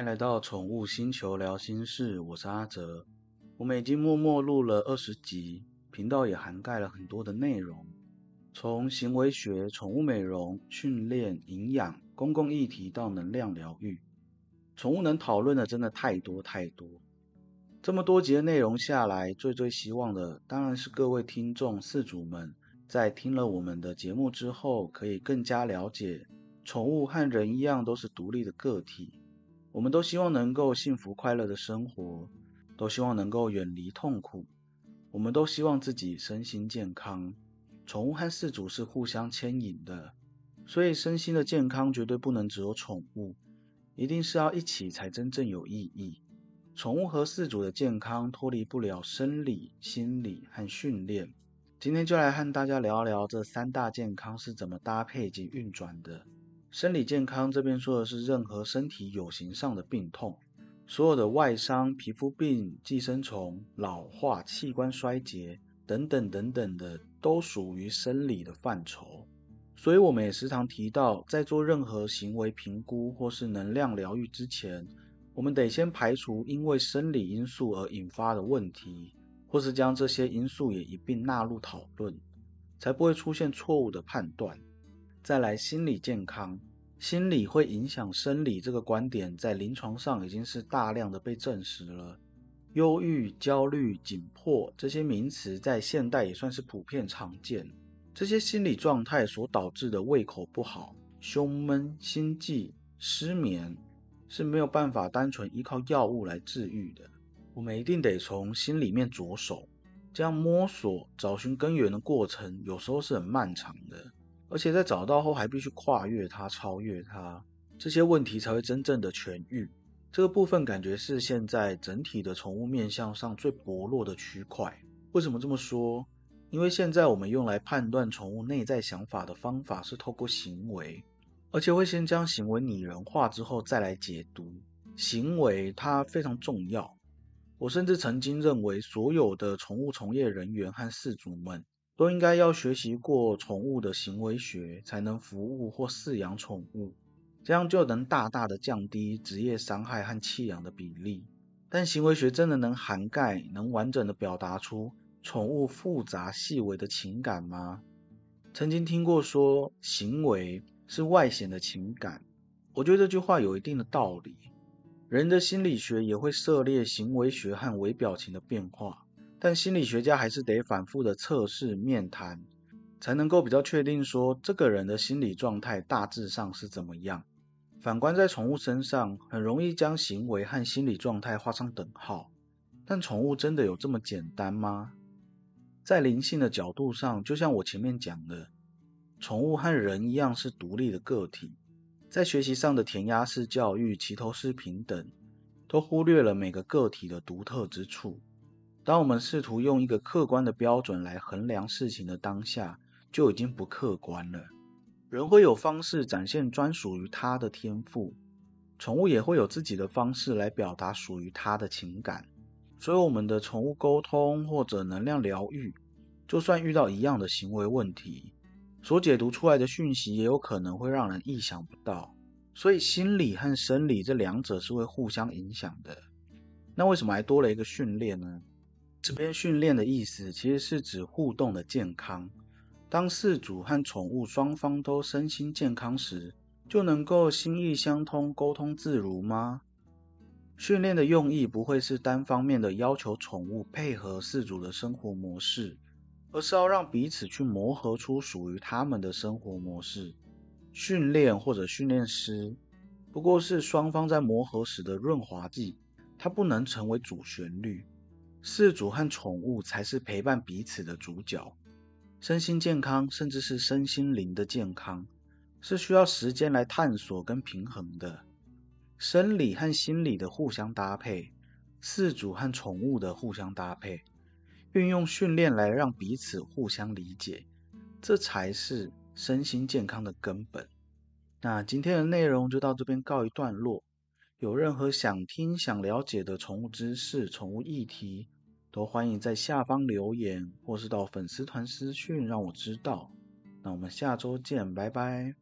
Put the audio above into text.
欢迎来到宠物星球聊心事，我是阿哲。我们已经默默录了二十集，频道也涵盖了很多的内容，从行为学、宠物美容、训练、营养、公共议题到能量疗愈，宠物能讨论的真的太多太多。这么多集的内容下来，最最希望的当然是各位听众饲主们，在听了我们的节目之后，可以更加了解。宠物和人一样都是独立的个体，我们都希望能够幸福快乐的生活，都希望能够远离痛苦，我们都希望自己身心健康。宠物和饲主是互相牵引的，所以身心的健康绝对不能只有宠物，一定是要一起才真正有意义。宠物和饲主的健康脱离不了生理、心理和训练。今天就来和大家聊聊这三大健康是怎么搭配及运转的。生理健康这边说的是任何身体有形上的病痛，所有的外伤、皮肤病、寄生虫、老化、器官衰竭等等等等的，都属于生理的范畴。所以，我们也时常提到，在做任何行为评估或是能量疗愈之前，我们得先排除因为生理因素而引发的问题，或是将这些因素也一并纳入讨论，才不会出现错误的判断。再来，心理健康，心理会影响生理这个观点，在临床上已经是大量的被证实了。忧郁、焦虑、紧迫这些名词，在现代也算是普遍常见。这些心理状态所导致的胃口不好、胸闷、心悸、失眠，是没有办法单纯依靠药物来治愈的。我们一定得从心里面着手，这样摸索、找寻根源的过程，有时候是很漫长的。而且在找到后，还必须跨越它、超越它，这些问题才会真正的痊愈。这个部分感觉是现在整体的宠物面向上最薄弱的区块。为什么这么说？因为现在我们用来判断宠物内在想法的方法是透过行为，而且会先将行为拟人化之后再来解读。行为它非常重要。我甚至曾经认为，所有的宠物从业人员和饲主们。都应该要学习过宠物的行为学，才能服务或饲养宠物，这样就能大大的降低职业伤害和弃养的比例。但行为学真的能涵盖、能完整的表达出宠物复杂细微的情感吗？曾经听过说，行为是外显的情感，我觉得这句话有一定的道理。人的心理学也会涉猎行为学和微表情的变化。但心理学家还是得反复的测试面谈，才能够比较确定说这个人的心理状态大致上是怎么样。反观在宠物身上，很容易将行为和心理状态画上等号。但宠物真的有这么简单吗？在灵性的角度上，就像我前面讲的，宠物和人一样是独立的个体，在学习上的填鸭式教育、齐头式平等，都忽略了每个个体的独特之处。当我们试图用一个客观的标准来衡量事情的当下，就已经不客观了。人会有方式展现专属于他的天赋，宠物也会有自己的方式来表达属于它的情感。所以，我们的宠物沟通或者能量疗愈，就算遇到一样的行为问题，所解读出来的讯息也有可能会让人意想不到。所以，心理和生理这两者是会互相影响的。那为什么还多了一个训练呢？这边训练的意思其实是指互动的健康。当饲主和宠物双方都身心健康时，就能够心意相通、沟通自如吗？训练的用意不会是单方面的要求宠物配合饲主的生活模式，而是要让彼此去磨合出属于他们的生活模式。训练或者训练师不过是双方在磨合时的润滑剂，它不能成为主旋律。饲主和宠物才是陪伴彼此的主角，身心健康，甚至是身心灵的健康，是需要时间来探索跟平衡的。生理和心理的互相搭配，饲主和宠物的互相搭配，运用训练来让彼此互相理解，这才是身心健康的根本。那今天的内容就到这边告一段落。有任何想听、想了解的宠物知识、宠物议题，都欢迎在下方留言，或是到粉丝团私讯让我知道。那我们下周见，拜拜。